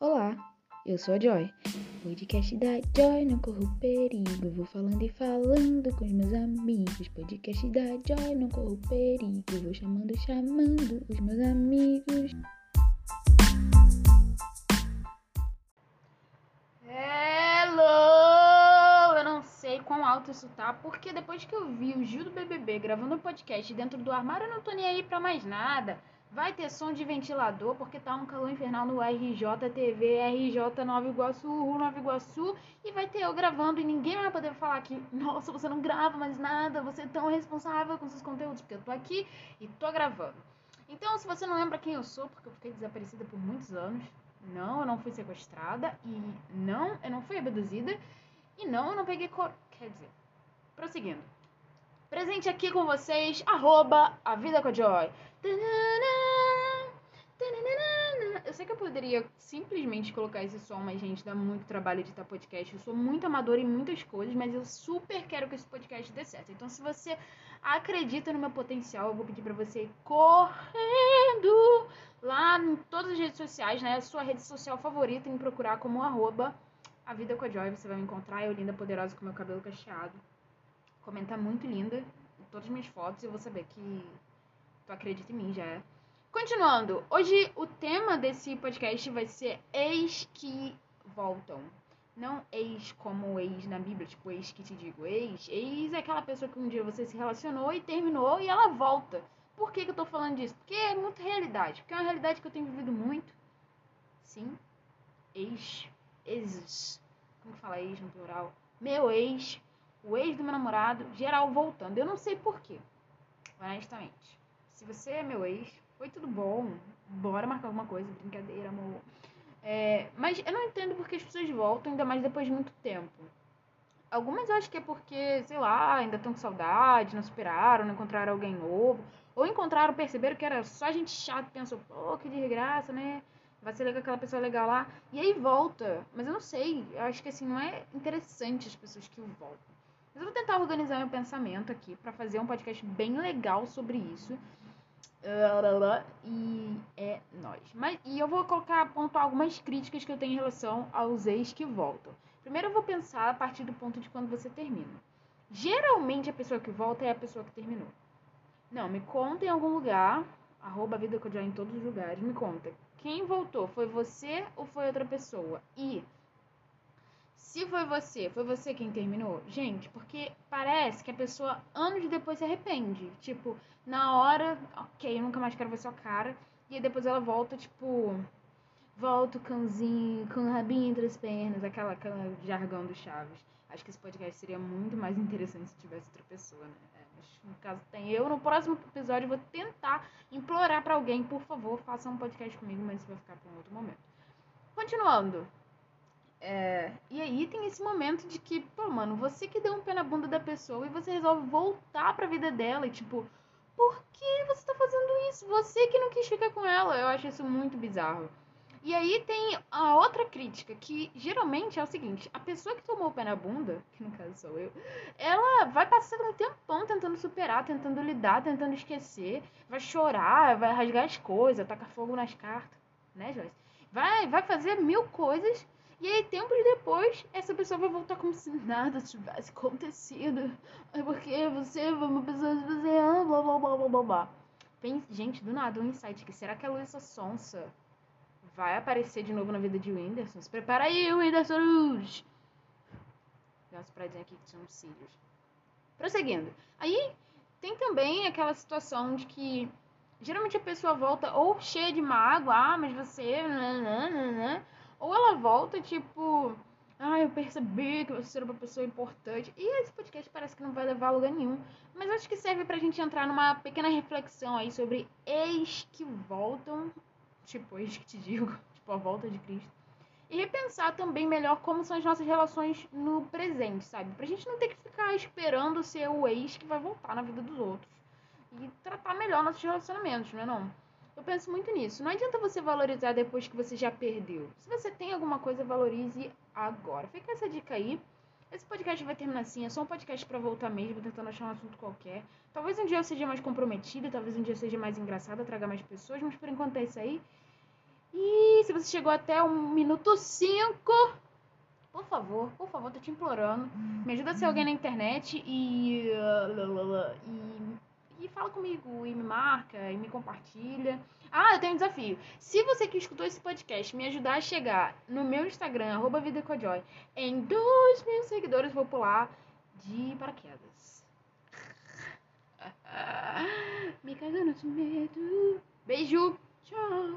Olá, eu sou a Joy. Podcast da Joy, não corro perigo. Vou falando e falando com os meus amigos. Podcast da Joy, não corro perigo. Vou chamando, chamando os meus amigos. Hello! Eu não sei quão alto isso tá, porque depois que eu vi o Gil do BBB gravando um podcast dentro do armário, eu não tô nem aí pra mais nada. Vai ter som de ventilador, porque tá um calor infernal no RJTV, RJ Nova Iguaçu, Nova Iguaçu, e vai ter eu gravando e ninguém vai poder falar que, nossa, você não grava mais nada, você é tão responsável com seus conteúdos, porque eu tô aqui e tô gravando. Então, se você não lembra quem eu sou, porque eu fiquei desaparecida por muitos anos, não, eu não fui sequestrada, e não, eu não fui abduzida, e não, eu não peguei cor... Quer dizer, prosseguindo. Presente aqui com vocês, arroba a vida com a Joy. Eu sei que eu poderia simplesmente colocar esse som, mas, gente, dá muito trabalho editar podcast. Eu sou muito amadora em muitas coisas, mas eu super quero que esse podcast dê certo. Então, se você acredita no meu potencial, eu vou pedir pra você ir correndo lá em todas as redes sociais, né? Sua rede social favorita, em procurar como arroba a vida com a Joy. Você vai me encontrar, eu linda, poderosa, com meu cabelo cacheado. Comenta muito linda todas as minhas fotos e eu vou saber que tu acredita em mim já. é. Continuando, hoje o tema desse podcast vai ser ex que voltam. Não ex como ex na Bíblia, tipo ex que te digo. Ex, ex é aquela pessoa que um dia você se relacionou e terminou e ela volta. Por que, que eu tô falando disso? Porque é muita realidade. Porque é uma realidade que eu tenho vivido muito. Sim. Ex. Exes. Como que fala ex no plural? Meu ex. O ex do meu namorado. Geral voltando. Eu não sei por quê. Honestamente. Se você é meu ex, foi tudo bom. Bora marcar alguma coisa. Brincadeira, amor. É, mas eu não entendo porque as pessoas voltam, ainda mais depois de muito tempo. Algumas eu acho que é porque, sei lá, ainda estão com saudade, não superaram, não encontraram alguém novo. Ou encontraram, perceberam que era só gente chata, pensou, pô, que desgraça, né? Vai ser legal aquela pessoa legal lá. E aí volta. Mas eu não sei. Eu acho que assim, não é interessante as pessoas que voltam. Mas eu vou tentar organizar meu pensamento aqui pra fazer um podcast bem legal sobre isso. E é nóis. Mas, e eu vou colocar, pontuar algumas críticas que eu tenho em relação aos ex que voltam. Primeiro eu vou pensar a partir do ponto de quando você termina. Geralmente a pessoa que volta é a pessoa que terminou. Não, me conta em algum lugar, arroba vida já em todos os lugares, me conta. Quem voltou? Foi você ou foi outra pessoa? E se foi você, foi você quem terminou? Gente, porque parece que a pessoa anos depois se arrepende. Tipo, na hora, ok, eu nunca mais quero ver sua cara. E aí depois ela volta, tipo, volta o cãozinho com o rabinho entre as pernas, aquela, aquela jargão do Chaves. Acho que esse podcast seria muito mais interessante se tivesse outra pessoa, né? É, mas no caso tem eu. No próximo episódio vou tentar implorar pra alguém, por favor, faça um podcast comigo, mas isso vai ficar pra um outro momento. Continuando. É, e aí tem esse momento de que, pô, mano, você que deu um pé na bunda da pessoa e você resolve voltar pra vida dela e tipo, por que você tá fazendo isso? Você que não quis ficar com ela. Eu acho isso muito bizarro. E aí tem a outra crítica, que geralmente é o seguinte, a pessoa que tomou o pé na bunda, que no caso sou eu, ela vai passar um tempão tentando superar, tentando lidar, tentando esquecer, vai chorar, vai rasgar as coisas, tacar fogo nas cartas, né, Joyce? Vai, vai fazer mil coisas e aí, tempos depois, essa pessoa vai voltar como se nada tivesse acontecido. É porque você é uma pessoa que você ama, blá blá blá blá blá blá. Pense, gente, do nada, um insight aqui. Será que a Luísa Sonsa vai aparecer de novo na vida de Whindersson? Se prepara aí, Whindersson! Dá umas paradinhas aqui que são cílios. Prosseguindo. Aí, tem também aquela situação de que geralmente a pessoa volta ou cheia de mágoa, ah, mas você... Nananana, ou ela volta, tipo, ah, eu percebi que você era uma pessoa importante. E esse podcast parece que não vai levar a lugar nenhum. Mas acho que serve pra gente entrar numa pequena reflexão aí sobre ex que voltam. Tipo, ex que te digo, tipo, a volta de Cristo. E repensar também melhor como são as nossas relações no presente, sabe? Pra gente não ter que ficar esperando ser o ex que vai voltar na vida dos outros. E tratar melhor nossos relacionamentos, não é não? Eu penso muito nisso. Não adianta você valorizar depois que você já perdeu. Se você tem alguma coisa, valorize agora. Fica essa dica aí. Esse podcast vai terminar assim. É só um podcast para voltar mesmo, tentando achar um assunto qualquer. Talvez um dia eu seja mais comprometida, talvez um dia eu seja mais engraçada, traga mais pessoas, mas por enquanto é isso aí. E se você chegou até um minuto 5, por favor, por favor, tô te implorando. Me ajuda a ser alguém na internet e. E, e fala comigo, e me marca, e me compartilha. Ah, eu tenho um desafio. Se você que escutou esse podcast me ajudar a chegar no meu Instagram, arroba VidaCojoy, em 2 mil seguidores, vou pular de paraquedas. Me cagando de medo. Beijo. Tchau.